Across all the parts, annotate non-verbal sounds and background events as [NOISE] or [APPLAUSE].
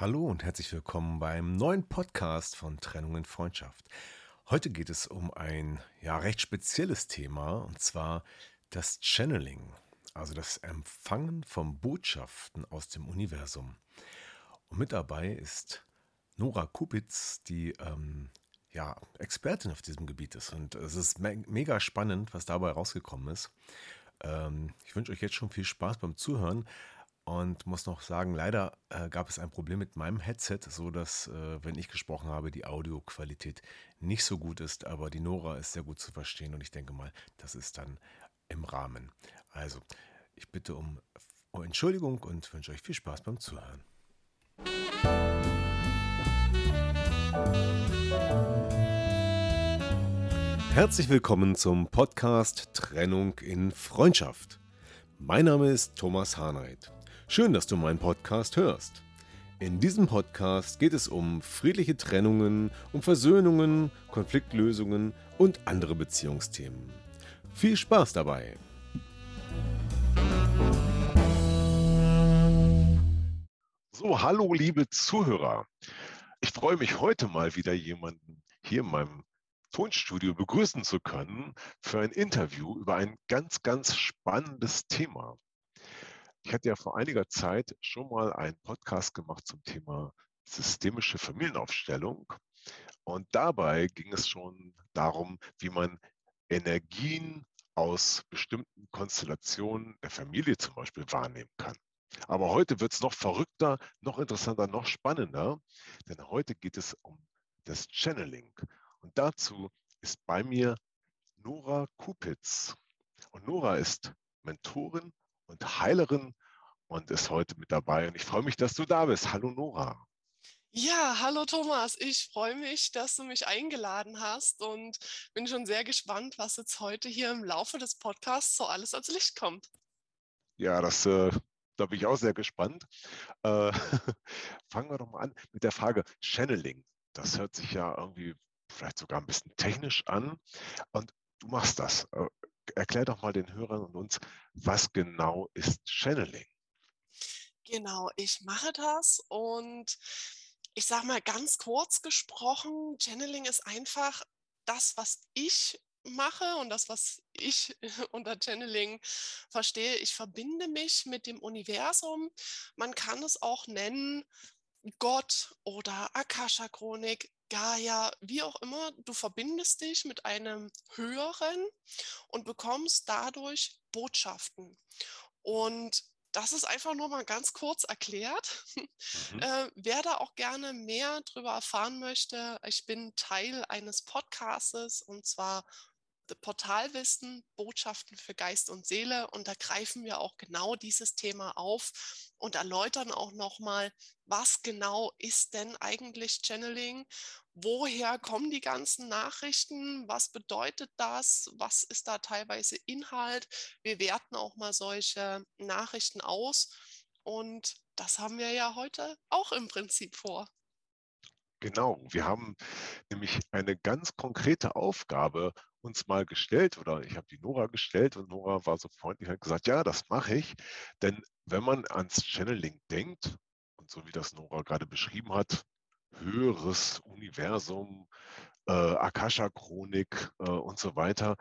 Hallo und herzlich willkommen beim neuen Podcast von Trennung in Freundschaft. Heute geht es um ein ja recht spezielles Thema und zwar das Channeling, also das Empfangen von Botschaften aus dem Universum. Und mit dabei ist Nora Kupitz, die ähm, ja, Expertin auf diesem Gebiet ist. Und es ist me mega spannend, was dabei rausgekommen ist. Ähm, ich wünsche euch jetzt schon viel Spaß beim Zuhören und muss noch sagen, leider äh, gab es ein Problem mit meinem Headset, so dass, äh, wenn ich gesprochen habe, die Audioqualität nicht so gut ist, aber die Nora ist sehr gut zu verstehen und ich denke mal, das ist dann im Rahmen. Also, ich bitte um, um Entschuldigung und wünsche euch viel Spaß beim Zuhören. Herzlich willkommen zum Podcast Trennung in Freundschaft. Mein Name ist Thomas Harnight. Schön, dass du meinen Podcast hörst. In diesem Podcast geht es um friedliche Trennungen, um Versöhnungen, Konfliktlösungen und andere Beziehungsthemen. Viel Spaß dabei! So, hallo liebe Zuhörer. Ich freue mich heute mal wieder jemanden hier in meinem Tonstudio begrüßen zu können für ein Interview über ein ganz, ganz spannendes Thema. Ich hatte ja vor einiger Zeit schon mal einen Podcast gemacht zum Thema systemische Familienaufstellung. Und dabei ging es schon darum, wie man Energien aus bestimmten Konstellationen der Familie zum Beispiel wahrnehmen kann. Aber heute wird es noch verrückter, noch interessanter, noch spannender, denn heute geht es um das Channeling. Und dazu ist bei mir Nora Kupitz. Und Nora ist Mentorin und Heilerin und ist heute mit dabei. Und ich freue mich, dass du da bist. Hallo Nora. Ja, hallo Thomas. Ich freue mich, dass du mich eingeladen hast und bin schon sehr gespannt, was jetzt heute hier im Laufe des Podcasts so alles ans Licht kommt. Ja, das, äh, da bin ich auch sehr gespannt. Äh, [LAUGHS] fangen wir doch mal an mit der Frage Channeling. Das hört sich ja irgendwie vielleicht sogar ein bisschen technisch an. Und du machst das. Erklär doch mal den Hörern und uns, was genau ist Channeling? Genau, ich mache das und ich sage mal ganz kurz gesprochen, Channeling ist einfach das, was ich mache und das, was ich [LAUGHS] unter Channeling verstehe. Ich verbinde mich mit dem Universum. Man kann es auch nennen Gott oder Akasha-Chronik, Gaia, wie auch immer. Du verbindest dich mit einem Höheren und bekommst dadurch Botschaften. Und das ist einfach nur mal ganz kurz erklärt. [LAUGHS] Mhm. Äh, wer da auch gerne mehr darüber erfahren möchte, ich bin Teil eines Podcastes und zwar Portalwissen, Botschaften für Geist und Seele. Und da greifen wir auch genau dieses Thema auf und erläutern auch nochmal, was genau ist denn eigentlich Channeling? Woher kommen die ganzen Nachrichten? Was bedeutet das? Was ist da teilweise Inhalt? Wir werten auch mal solche Nachrichten aus. Und das haben wir ja heute auch im Prinzip vor. Genau, wir haben nämlich eine ganz konkrete Aufgabe uns mal gestellt oder ich habe die Nora gestellt und Nora war so freundlich und hat gesagt, ja, das mache ich. Denn wenn man ans Channeling denkt und so wie das Nora gerade beschrieben hat, höheres Universum, äh, Akasha-Chronik äh, und so weiter,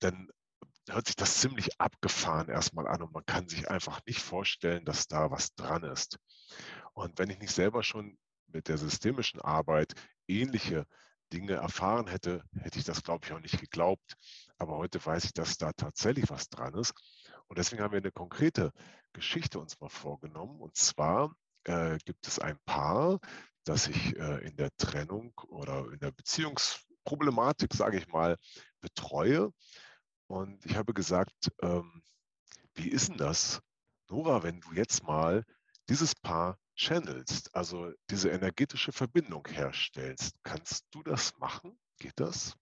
dann hört sich das ziemlich abgefahren erstmal an und man kann sich einfach nicht vorstellen, dass da was dran ist. Und wenn ich nicht selber schon mit der systemischen Arbeit ähnliche Dinge erfahren hätte, hätte ich das, glaube ich, auch nicht geglaubt. Aber heute weiß ich, dass da tatsächlich was dran ist. Und deswegen haben wir eine konkrete Geschichte uns mal vorgenommen. Und zwar äh, gibt es ein Paar, das ich äh, in der Trennung oder in der Beziehungsproblematik, sage ich mal, betreue. Und ich habe gesagt, ähm, wie ist denn das, Nora, wenn du jetzt mal dieses Paar channelst, also diese energetische Verbindung herstellst. Kannst du das machen? Geht das?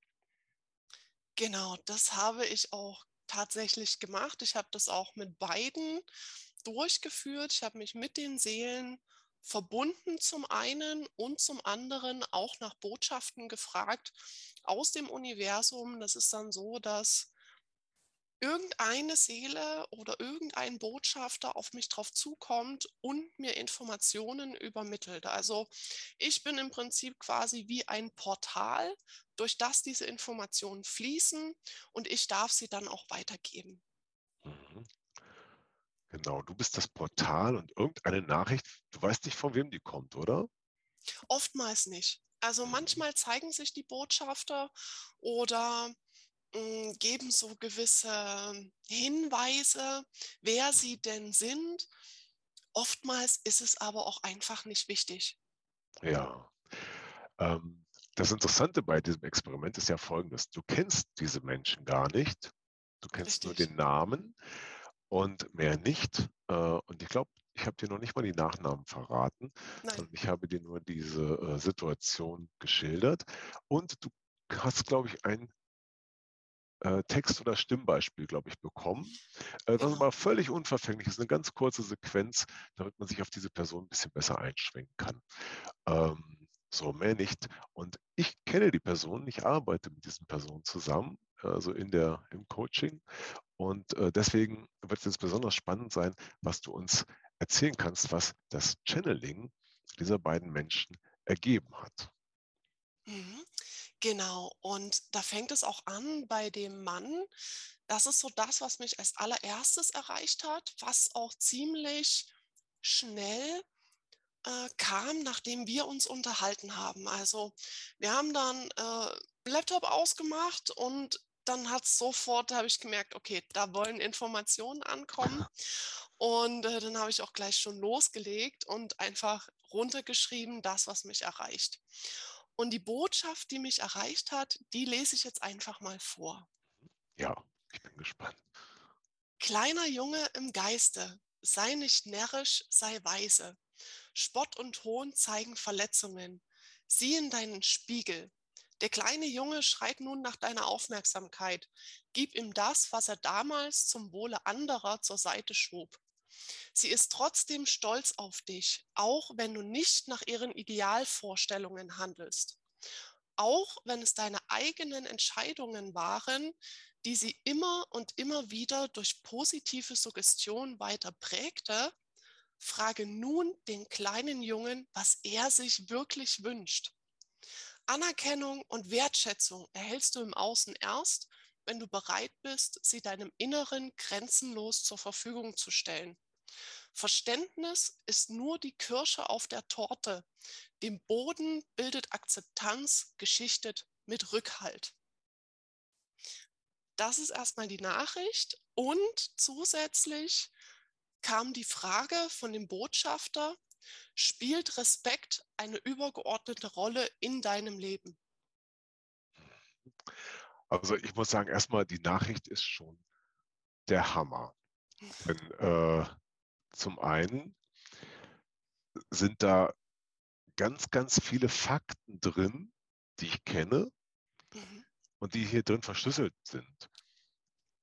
Genau, das habe ich auch tatsächlich gemacht. Ich habe das auch mit beiden durchgeführt. Ich habe mich mit den Seelen verbunden zum einen und zum anderen auch nach Botschaften gefragt aus dem Universum. Das ist dann so, dass irgendeine Seele oder irgendein Botschafter auf mich drauf zukommt und mir Informationen übermittelt. Also ich bin im Prinzip quasi wie ein Portal, durch das diese Informationen fließen und ich darf sie dann auch weitergeben. Mhm. Genau, du bist das Portal und irgendeine Nachricht, du weißt nicht, von wem die kommt, oder? Oftmals nicht. Also mhm. manchmal zeigen sich die Botschafter oder geben so gewisse Hinweise, wer sie denn sind. Oftmals ist es aber auch einfach nicht wichtig. Ja. Ähm, das Interessante bei diesem Experiment ist ja folgendes. Du kennst diese Menschen gar nicht. Du kennst Richtig. nur den Namen und mehr nicht. Äh, und ich glaube, ich habe dir noch nicht mal die Nachnamen verraten. Nein. Ich habe dir nur diese äh, Situation geschildert. Und du hast, glaube ich, ein äh, Text- oder Stimmbeispiel, glaube ich, bekommen. Äh, das ist aber völlig unverfänglich. Das ist eine ganz kurze Sequenz, damit man sich auf diese Person ein bisschen besser einschwingen kann. Ähm, so, mehr nicht. Und ich kenne die Person, ich arbeite mit diesen Personen zusammen, also in der, im Coaching. Und äh, deswegen wird es jetzt besonders spannend sein, was du uns erzählen kannst, was das Channeling dieser beiden Menschen ergeben hat. Mhm. Genau, und da fängt es auch an bei dem Mann. Das ist so das, was mich als allererstes erreicht hat, was auch ziemlich schnell äh, kam, nachdem wir uns unterhalten haben. Also wir haben dann äh, Laptop ausgemacht und dann hat es sofort, habe ich gemerkt, okay, da wollen Informationen ankommen. Und äh, dann habe ich auch gleich schon losgelegt und einfach runtergeschrieben, das, was mich erreicht. Und die Botschaft, die mich erreicht hat, die lese ich jetzt einfach mal vor. Ja, ich bin gespannt. Kleiner Junge im Geiste, sei nicht närrisch, sei weise. Spott und Hohn zeigen Verletzungen. Sieh in deinen Spiegel. Der kleine Junge schreit nun nach deiner Aufmerksamkeit. Gib ihm das, was er damals zum Wohle anderer zur Seite schob. Sie ist trotzdem stolz auf dich, auch wenn du nicht nach ihren Idealvorstellungen handelst. Auch wenn es deine eigenen Entscheidungen waren, die sie immer und immer wieder durch positive Suggestion weiter prägte, frage nun den kleinen Jungen, was er sich wirklich wünscht. Anerkennung und Wertschätzung erhältst du im Außen erst, wenn du bereit bist, sie deinem Inneren grenzenlos zur Verfügung zu stellen. Verständnis ist nur die Kirsche auf der Torte. Dem Boden bildet Akzeptanz geschichtet mit Rückhalt. Das ist erstmal die Nachricht. Und zusätzlich kam die Frage von dem Botschafter, spielt Respekt eine übergeordnete Rolle in deinem Leben? Also ich muss sagen, erstmal die Nachricht ist schon der Hammer. Wenn, äh, zum einen sind da ganz, ganz viele Fakten drin, die ich kenne mhm. und die hier drin verschlüsselt sind.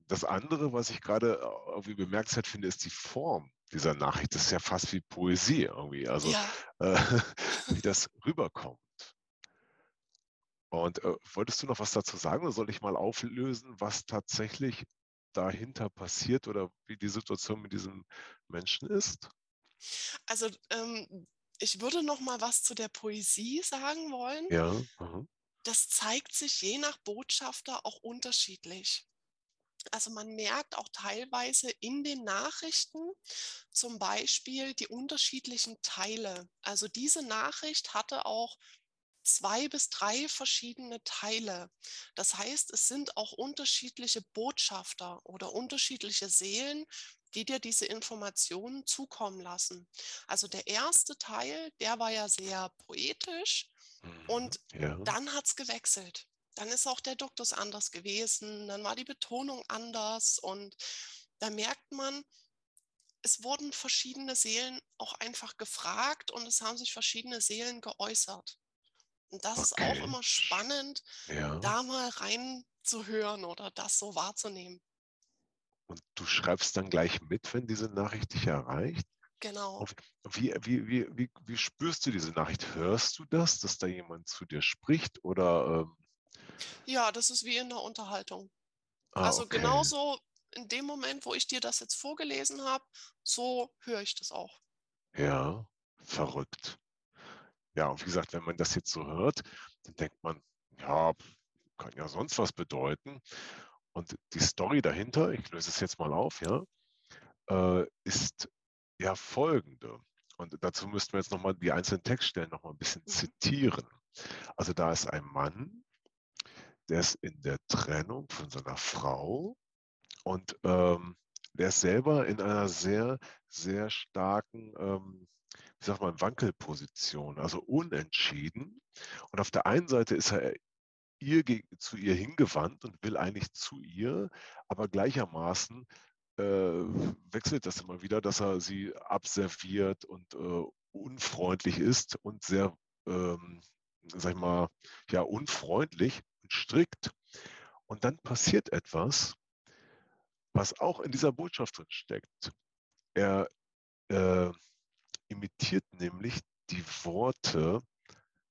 Das andere, was ich gerade irgendwie bemerkt finde, ist die Form dieser Nachricht. Das ist ja fast wie Poesie irgendwie, also ja. äh, [LAUGHS] wie das rüberkommt. Und äh, wolltest du noch was dazu sagen oder soll ich mal auflösen, was tatsächlich dahinter passiert oder wie die Situation mit diesem Menschen ist? Also ähm, ich würde noch mal was zu der Poesie sagen wollen. Ja. Aha. Das zeigt sich je nach Botschafter auch unterschiedlich. Also man merkt auch teilweise in den Nachrichten zum Beispiel die unterschiedlichen Teile. Also diese Nachricht hatte auch zwei bis drei verschiedene Teile. Das heißt, es sind auch unterschiedliche Botschafter oder unterschiedliche Seelen, die dir diese Informationen zukommen lassen. Also der erste Teil, der war ja sehr poetisch mhm, und ja. dann hat es gewechselt. Dann ist auch der Duktus anders gewesen, dann war die Betonung anders und da merkt man, es wurden verschiedene Seelen auch einfach gefragt und es haben sich verschiedene Seelen geäußert. Und das ist auch immer spannend, Ja. da mal reinzuhören oder das so wahrzunehmen. Und du schreibst dann gleich mit, wenn diese Nachricht dich erreicht? Genau. Wie wie wie wie wie spürst du diese Nachricht? Hörst du das, dass da jemand zu dir spricht oder, ähm Ja, das ist wie in der Unterhaltung. Ah, Also, okay. genauso in dem Moment, wo ich dir das jetzt vorgelesen habe, so höre ich das auch. Ja, verrückt. Ja, und wie gesagt, wenn man das jetzt so hört, dann denkt man: „Ja, kann ja sonst was bedeuten.“ Und die Story dahinter, ich löse es jetzt mal auf, ja, äh, ist ja folgende. Und dazu müssten wir jetzt noch mal die einzelnen Textstellen noch mal 'n bisschen Mhm. zitieren. Also, da ist ein Mann der ist in der Trennung von seiner Frau und, ähm, der ist selber in einer sehr, sehr starken, ähm, wie sagt man, Wankelposition, also unentschieden. Und auf der einen Seite ist er ihr zu ihr hingewandt und will eigentlich zu ihr, aber gleichermaßen, äh, wechselt das immer wieder, dass er sie abserviert und, äh, unfreundlich ist und sehr, ähm, sage ich mal, ja, unfreundlich und strikt. Und dann passiert etwas was auch in dieser Botschaft drin steckt. Er, äh, imitiert nämlich die Worte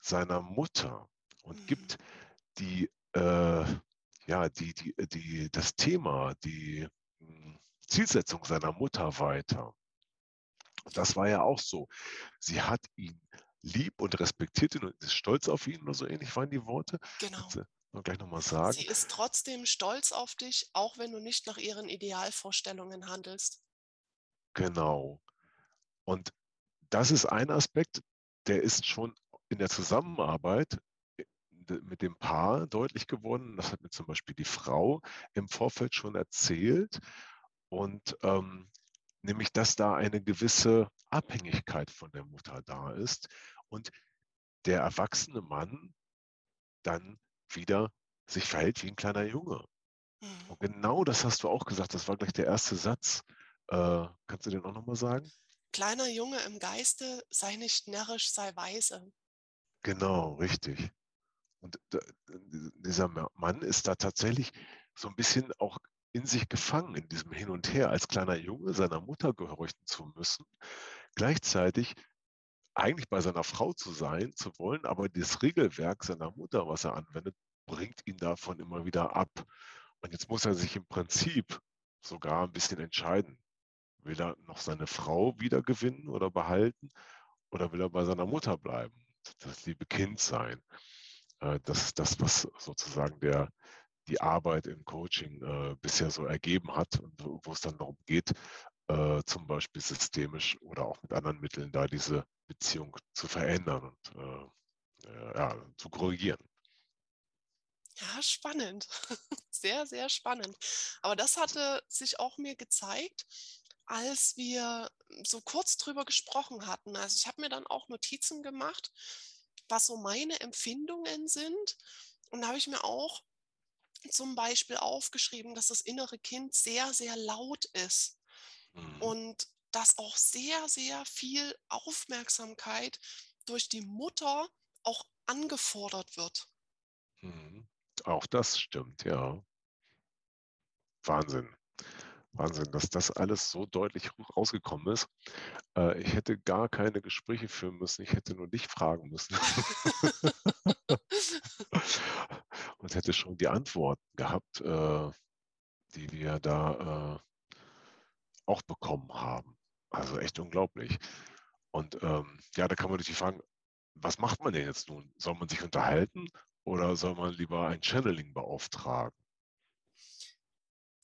seiner Mutter und Mhm. gibt die, äh ja, die die die das Thema, die, hm, Zielsetzung seiner Mutter weiter. Und das war ja auch so. Sie hat ihn lieb und respektiert ihn und ist stolz auf ihn oder so ähnlich waren die Worte. Genau. Du gleich noch mal sagen. Sie ist trotzdem stolz auf dich, auch wenn du nicht nach ihren Idealvorstellungen handelst. Genau. Und das ist ein Aspekt, der ist schon in der Zusammenarbeit, äh, mit dem Paar deutlich geworden. Das hat mir zum Beispiel die Frau im Vorfeld schon erzählt und, ähm, nämlich, dass da eine gewisse Abhängigkeit von der Mutter da ist und der erwachsene Mann dann wieder sich verhält wie 'n kleiner Junge. Mhm. Und genau das hast du auch gesagt, das war gleich der erste Satz. Äh, kannst du den auch noch mal sagen? Kleiner Junge im Geiste, sei nicht närrisch, sei weise. Genau, richtig. Und dieser Ma Mann ist da tatsächlich so 'n bisschen auch in sich gefangen in diesem Hin und Her, als kleiner Junge seiner Mutter gehorchen zu müssen, gleichzeitig eigentlich bei seiner Frau zu sein zu wollen, aber das Regelwerk seiner Mutter, was er anwendet, bringt ihn davon immer wieder ab. Und jetzt muss er sich im Prinzip sogar 'n bisschen entscheiden. Will er noch seine Frau wiedergewinnen oder behalten oder will er bei seiner Mutter bleiben, das liebe Kind sein? Äh, das ist das, was sozusagen der die Arbeit im Coaching, äh, bisher so ergeben hat und wo wo's dann darum geht, äh, zum Beispiel systemisch oder auch mit anderen Mitteln da diese Beziehung zu verändern und, ja, zu korrigieren. Ja, spannend. [LAUGHS] Sehr, sehr spannend. Aber das hatte sich auch mir gezeigt, als wir so kurz drüber gesprochen hatten. Also, ich habe mir dann auch Notizen gemacht, was so meine Empfindungen sind. Und da habe ich mir auch zum Beispiel aufgeschrieben, dass das innere Kind sehr, sehr laut ist Mhm. und dass auch sehr, sehr viel Aufmerksamkeit durch die Mutter auch angefordert wird. Mhm. Auch das stimmt, ja. Wahnsinn. Wahnsinn, dass das alles so deutlich rausgekommen ist. Äh, ich hätte gar keine Gespräche führen müssen. Ich hätte nur dich fragen müssen. [LAUGHS] Und hätte schon die Antworten gehabt, äh, die wir da, äh, auch bekommen haben. Also, echt unglaublich. Und, ähm, ja, da kann man natürlich fragen: „Was macht man denn jetzt nun? Soll man sich unterhalten oder soll man lieber ein Channeling beauftragen?“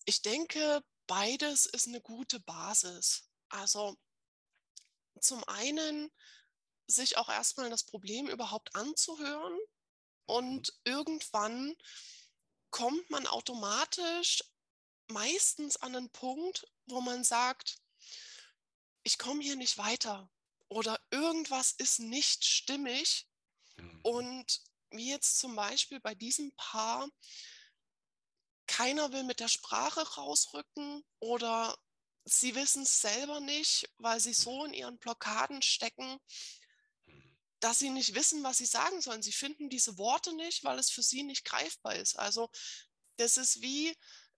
Ich denke, beides ist 'ne gute Basis. Also zum einen sich auch erst mal das Problem überhaupt anzuhören und irgendwann kommt man automatisch meistens an 'nen Punkt, wo man sagt: „Ich komme hier nicht weiter“ oder „irgendwas ist nicht stimmig.“ Mhm. Und wie jetzt zum Beispiel bei diesem Paar keiner will mit der Sprache rausrücken oder sie wissen es selber nicht, weil sie so in ihren Blockaden stecken, dass sie nicht wissen, was sie sagen sollen. Sie finden diese Worte nicht, weil es für sie nicht greifbar ist. Also das ist wie,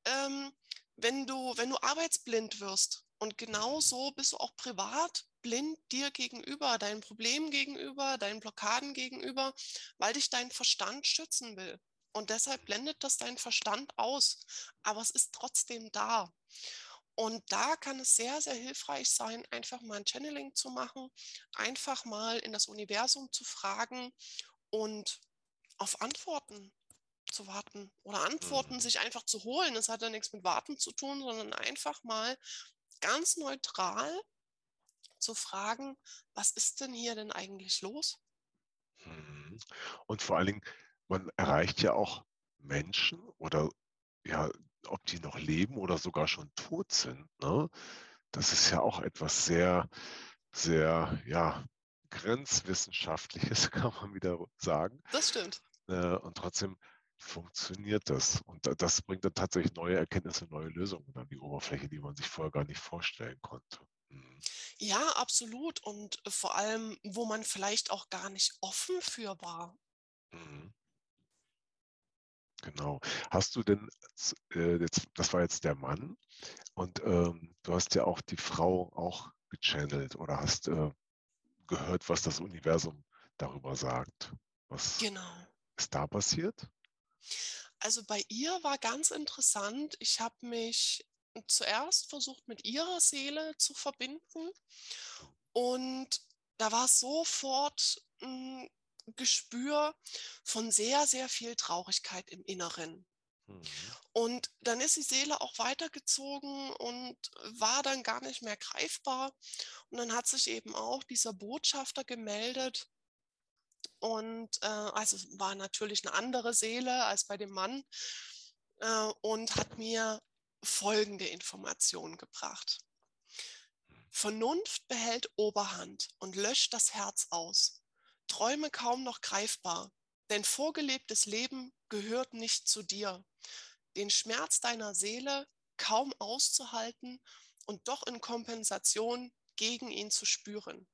ähm, wenn du, wenn du arbeitsblind wirst. Und genau Mhm. so bist du auch privat blind dir gegenüber, deinen Problemen gegenüber, deinen Blockaden gegenüber, weil dich dein Verstand schützen will. Und deshalb blendet das dein Verstand aus. Aber es ist trotzdem da. Und da kann es sehr, sehr hilfreich sein, einfach mal ein Channeling zu machen, einfach mal in das Universum zu fragen und auf Antworten zu warten oder Antworten Mhm. sich einfach zu holen. Es hat ja nichts mit Warten zu tun, sondern einfach mal ganz neutral zu fragen, was ist denn hier denn eigentlich los? Mhm. Und vor allen Dingen, man erreicht ja auch Menschen oder ja, ob die noch leben oder sogar schon tot sind, ne? Das ist ja auch etwas sehr, sehr, ja, grenzwissenschaftliches, [LAUGHS] kann man wieder sagen. Das stimmt. Äh, und trotzdem funktioniert das. Und da das bringt dann tatsächlich neue Erkenntnisse, neue Lösungen an die Oberfläche, die man sich vorher gar nicht vorstellen konnte. Mhm. Ja, absolut. Und vor allem, wo man vielleicht auch gar nicht offen für war. Mhm. Genau. Hast du denn äh, jetzt das war jetzt der Mann und, ähm, du hast ja auch die Frau auch gechannelt oder hast, äh, gehört, was das Universum darüber sagt. Was Genau. ist da passiert? Also bei ihr war ganz interessant, ich habe mich zuerst versucht, mit ihrer Seele zu verbinden und da war sofort ein Gespür von sehr, sehr viel Traurigkeit im Inneren. Mhm. Und dann ist die Seele auch weitergezogen und war dann gar nicht mehr greifbar. Und dann hat sich eben auch dieser Botschafter gemeldet und, äh, also war natürlich eine andere Seele als bei dem Mann, äh, und hat mir folgende Information gebracht. Vernunft behält Oberhand und löscht das Herz aus. Träume kaum noch greifbar, denn vorgelebtes Leben gehört nicht zu dir. Den Schmerz deiner Seele kaum auszuhalten und doch in Kompensation gegen ihn zu spüren.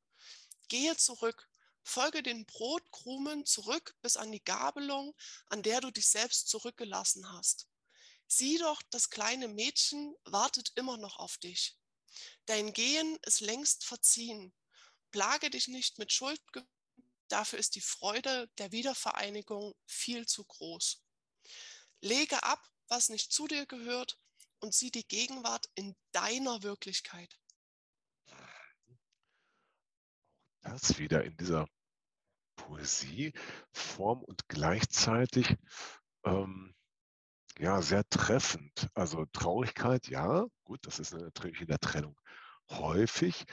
Gehe zurück, folge den Brotkrumen zurück bis an die Gabelung, an der du dich selbst zurückgelassen hast. Sieh doch, das kleine Mädchen wartet immer noch auf dich. Dein Gehen ist längst verziehen. Plage dich nicht mit Schuld, dafür ist die Freude der Wiedervereinigung viel zu groß. Lege ab, was nicht zu dir gehört und sieh die Gegenwart in deiner Wirklichkeit. Das wieder in dieser Poesieform und gleichzeitig, ähm, ja, sehr treffend. Also Traurigkeit, ja, gut, das ist natürlich in der Trennung häufig,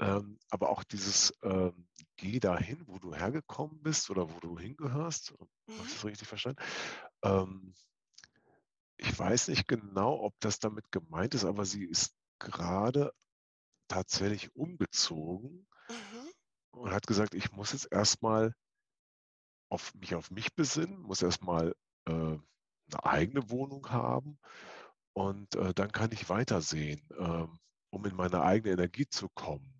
ähm, aber auch dieses, ähm, geh dahin, wo du hergekommen bist oder wo du hingehörst. Habe ich Mhm. das richtig verstanden? Ähm, ich weiß nicht genau, ob das damit gemeint ist, aber sie ist gerade tatsächlich umgezogen Mhm. und hat gesagt: „Ich muss jetzt erst mal auf mich auf mich besinnen, muss erst mal, äh, 'ne eigene Wohnung haben und, äh, dann kann ich weitersehen, ähm, um in meine eigene Energie zu kommen.“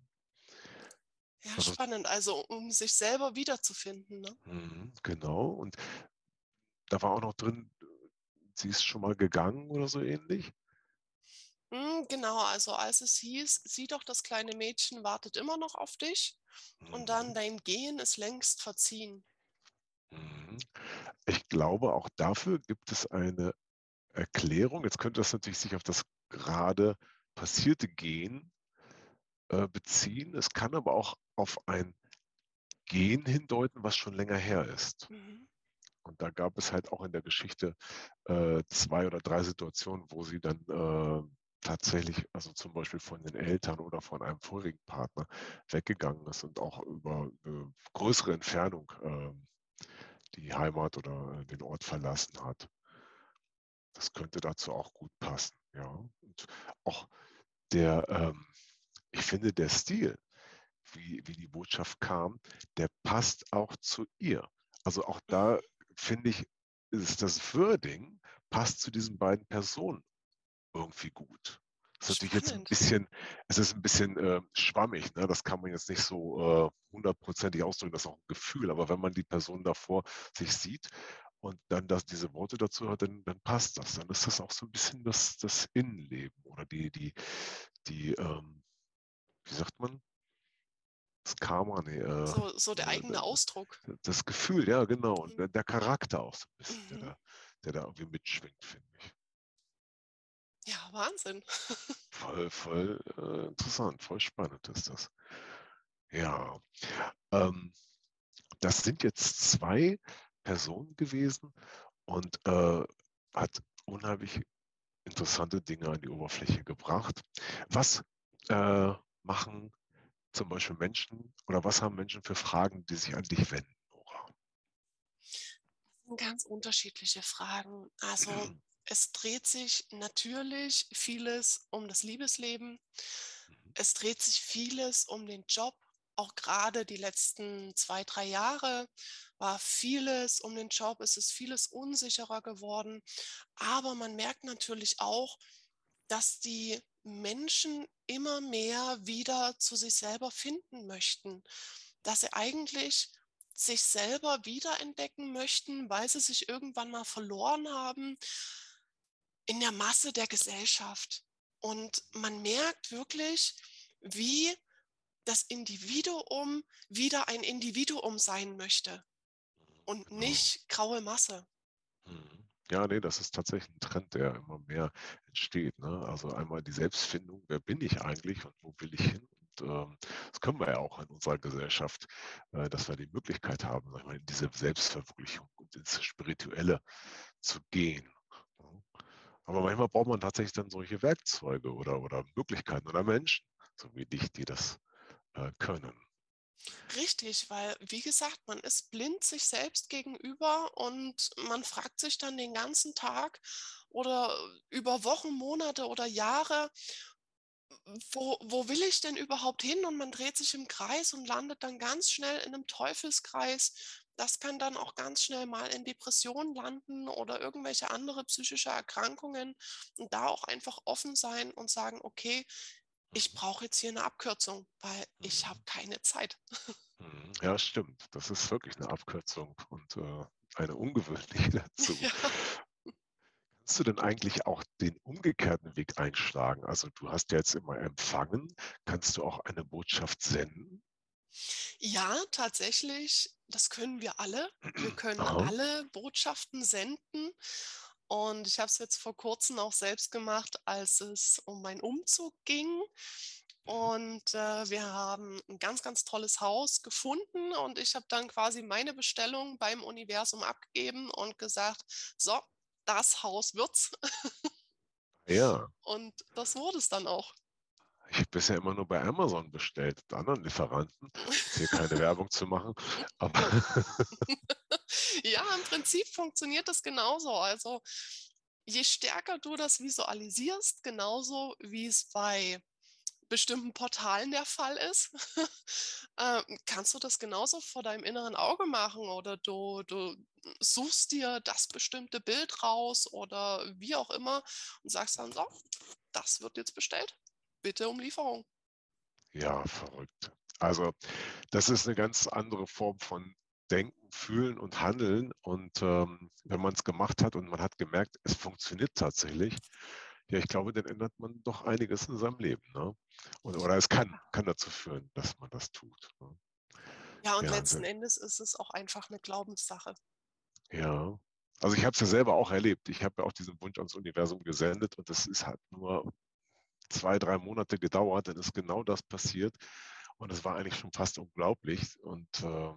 Ja, [LAUGHS] spannend. Also, um sich selber wiederzufinden, ne? mhm, genau. Und da war auch noch drin, sie ist schon mal gegangen oder so ähnlich? Mhm, genau, also als es hieß: „Sieh doch, das kleine Mädchen wartet immer noch auf dich“ und dann: Mhm, „Dein Gehen ist längst verziehen.“ mhm. Ich glaube, auch dafür gibt es eine Erklärung. Jetzt könnte das natürlich sich auf das gerade passierte Gehen, äh, beziehen. Es kann aber auch auf ein Gehen hindeuten, was schon länger her ist. Mhm. Und da gab es halt auch in der Geschichte, äh, 2 oder 3 Situationen, wo sie dann, äh, tatsächlich also zum Beispiel von den Eltern oder von einem vorigen Partner weggegangen ist und auch über 'ne größere Entfernung, ähm, die Heimat oder, äh, den Ort verlassen hat. Das könnte dazu auch gut passen, ja. Und auch der, ähm ich finde, der Stil, wie wie die Botschaft kam, der passt auch zu ihr. Also, auch da Mhm. finde ich, ist das Wording passt zu diesen beiden Personen irgendwie gut. Das ist natürlich jetzt ein bisschen, es ist ein bisschen äh, schwammig, ne? das kann man jetzt nicht so äh, hundertprozentig ausdrücken, das ist auch ein Gefühl, aber wenn man die Person davor sich sieht und dann das, diese Worte dazu hat, dann, dann passt das. Dann ist das auch so ein bisschen das, das Innenleben oder die, die, die ähm, wie sagt man? Das Karma, nee. Äh, so, so, der eigene Ausdruck. Das Gefühl, ja, genau. Und mhm. der, Charakter auch so ein bisschen, mhm. der, da, der da irgendwie mitschwingt, finde ich. Ja, Wahnsinn. [LAUGHS] voll, voll äh, interessant, voll spannend ist das. Ja. Ähm, das sind jetzt zwei Person gewesen und äh, hat unheimlich interessante Dinge an die Oberfläche gebracht. Was äh, machen zum Beispiel Menschen oder was haben Menschen für Fragen, die sich an dich wenden, Nora? Das sind ganz unterschiedliche Fragen. Also es dreht sich natürlich vieles um das Liebesleben. Mhm. Es dreht sich vieles um den Job. Auch gerade die letzten zwei, drei Jahre war vieles um den Job, es ist vieles unsicherer geworden. Aber man merkt natürlich auch, dass die Menschen immer mehr wieder zu sich selber finden möchten, dass sie eigentlich sich selber wiederentdecken möchten, weil sie sich irgendwann mal verloren haben in der Masse der Gesellschaft. Und man merkt wirklich, wie das Individuum wieder ein Individuum sein möchte und genau. nicht graue Masse. Mhm. Ja, nee, das ist tatsächlich ein Trend, der immer mehr entsteht. Ne? Also einmal die Selbstfindung, wer bin ich eigentlich und wo will ich hin? Und ähm, das können wir ja auch in unserer Gesellschaft, äh, dass wir die Möglichkeit haben, sag ich mal, in diese Selbstverwirklichung und ins Spirituelle zu gehen. Ne? Aber manchmal braucht man tatsächlich dann solche Werkzeuge oder, oder Möglichkeiten oder Menschen, so wie dich, die das äh, können. Richtig, weil wie gesagt, man ist blind sich selbst gegenüber und man fragt sich dann den ganzen Tag oder über Wochen, Monate oder Jahre, wo, wo will ich denn überhaupt hin? Und man dreht sich im Kreis und landet dann ganz schnell in einem Teufelskreis. Das kann dann auch ganz schnell mal in Depressionen landen oder irgendwelche andere psychische Erkrankungen. Und da auch einfach offen sein und sagen, okay, ich brauche jetzt hier eine Abkürzung, weil ich habe mhm. keine Zeit. Mhm. Ja, stimmt. Das ist wirklich eine Abkürzung und äh, eine ungewöhnliche [LAUGHS] dazu. Ja. Kannst du denn eigentlich auch den umgekehrten Weg einschlagen? Also du hast ja jetzt immer empfangen. Kannst du auch eine Botschaft senden? Ja, tatsächlich. Das können wir alle. Wir [CLEARS THROAT] können Aha. alle Botschaften senden. Und ich habe es jetzt vor kurzem auch selbst gemacht, als es um meinen Umzug ging. Mhm. Und äh, wir haben ein ganz, ganz tolles Haus gefunden und ich habe dann quasi meine Bestellung beim Universum abgegeben und gesagt, so, das Haus wird's. Ja. [LAUGHS] Und das wurde es dann auch. Ich habe bisher immer nur bei Amazon bestellt, mit anderen Lieferanten. Hier keine [LAUGHS] Werbung zu machen. Aber [LAUGHS] ja, im Prinzip funktioniert das genauso. Also je stärker du das visualisierst, genauso wie es bei bestimmten Portalen der Fall ist, [LAUGHS] äh, kannst du das genauso vor deinem inneren Auge machen oder du, du suchst dir das bestimmte Bild raus oder wie auch immer und sagst dann so, das wird jetzt bestellt, bitte um Lieferung. Ja, verrückt. Also das ist eine ganz andere Form von Denken, Fühlen und Handeln. Und ähm, wenn man es gemacht hat und man hat gemerkt, es funktioniert tatsächlich, ja, ich glaube, dann ändert man doch einiges in seinem Leben. Ne? Und, oder es kann, kann dazu führen, dass man das tut. Ne? Ja, und ja, letzten Endes ist es auch einfach eine Glaubenssache. Ja, also ich habe es ja selber auch erlebt. Ich habe ja auch diesen Wunsch ans Universum gesendet und das ist halt nur zwei, drei Monate gedauert, dann ist genau das passiert. Und es war eigentlich schon fast unglaublich. Und äh,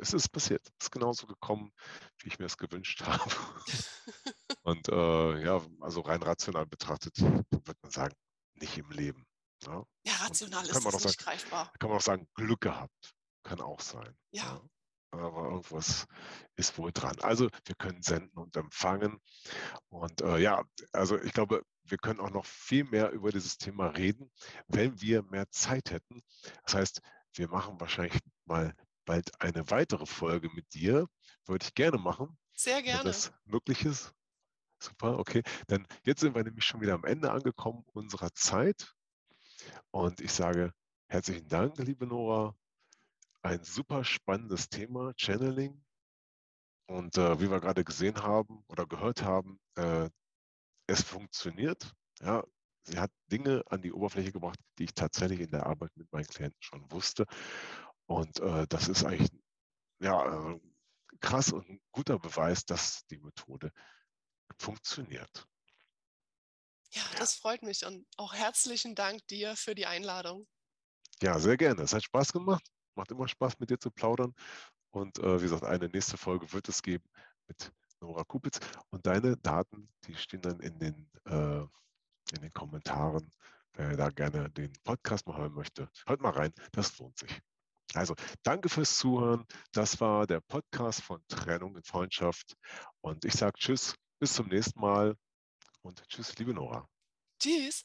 es ist passiert. Es ist genauso gekommen, wie ich mir es gewünscht habe. [LAUGHS] Und äh, ja, also rein rational betrachtet, würde man sagen, nicht im Leben. Ja, ne? ja rational ist das nicht greifbar. Kann man auch sagen, Glück gehabt. Kann auch sein. Ja. ja. Aber irgendwas ist wohl dran. Also wir können senden und empfangen. Und äh, ja, also ich glaube, wir können auch noch viel mehr über dieses Thema reden, wenn wir mehr Zeit hätten. Das heißt, wir machen wahrscheinlich mal bald eine weitere Folge mit dir. Würde ich gerne machen. Sehr gerne. Wenn das möglich ist. Super, okay. Dann jetzt sind wir nämlich schon wieder am Ende angekommen unserer Zeit. Und ich sage herzlichen Dank, liebe Nora. Ein super spannendes Thema, Channeling. Und äh, wie wir gerade gesehen haben oder gehört haben, äh, es funktioniert. Ja, sie hat Dinge an die Oberfläche gebracht, die ich tatsächlich in der Arbeit mit meinen Klienten schon wusste. Und äh, das ist eigentlich ja, äh, krass und ein guter Beweis, dass die Methode funktioniert. Ja, das freut mich und auch herzlichen Dank dir für die Einladung. Ja, sehr gerne. Es hat Spaß gemacht. Macht immer Spaß, mit dir zu plaudern. Und äh, wie gesagt, eine nächste Folge wird es geben mit Nora Kupitz. Und deine Daten, die stehen dann in den, äh, in den Kommentaren. Wer da gerne den Podcast mal hören möchte, hört mal rein. Das lohnt sich. Also danke fürs Zuhören. Das war der Podcast von Trennung in Freundschaft. Und ich sage Tschüss, bis zum nächsten Mal und Tschüss, liebe Nora. Tschüss.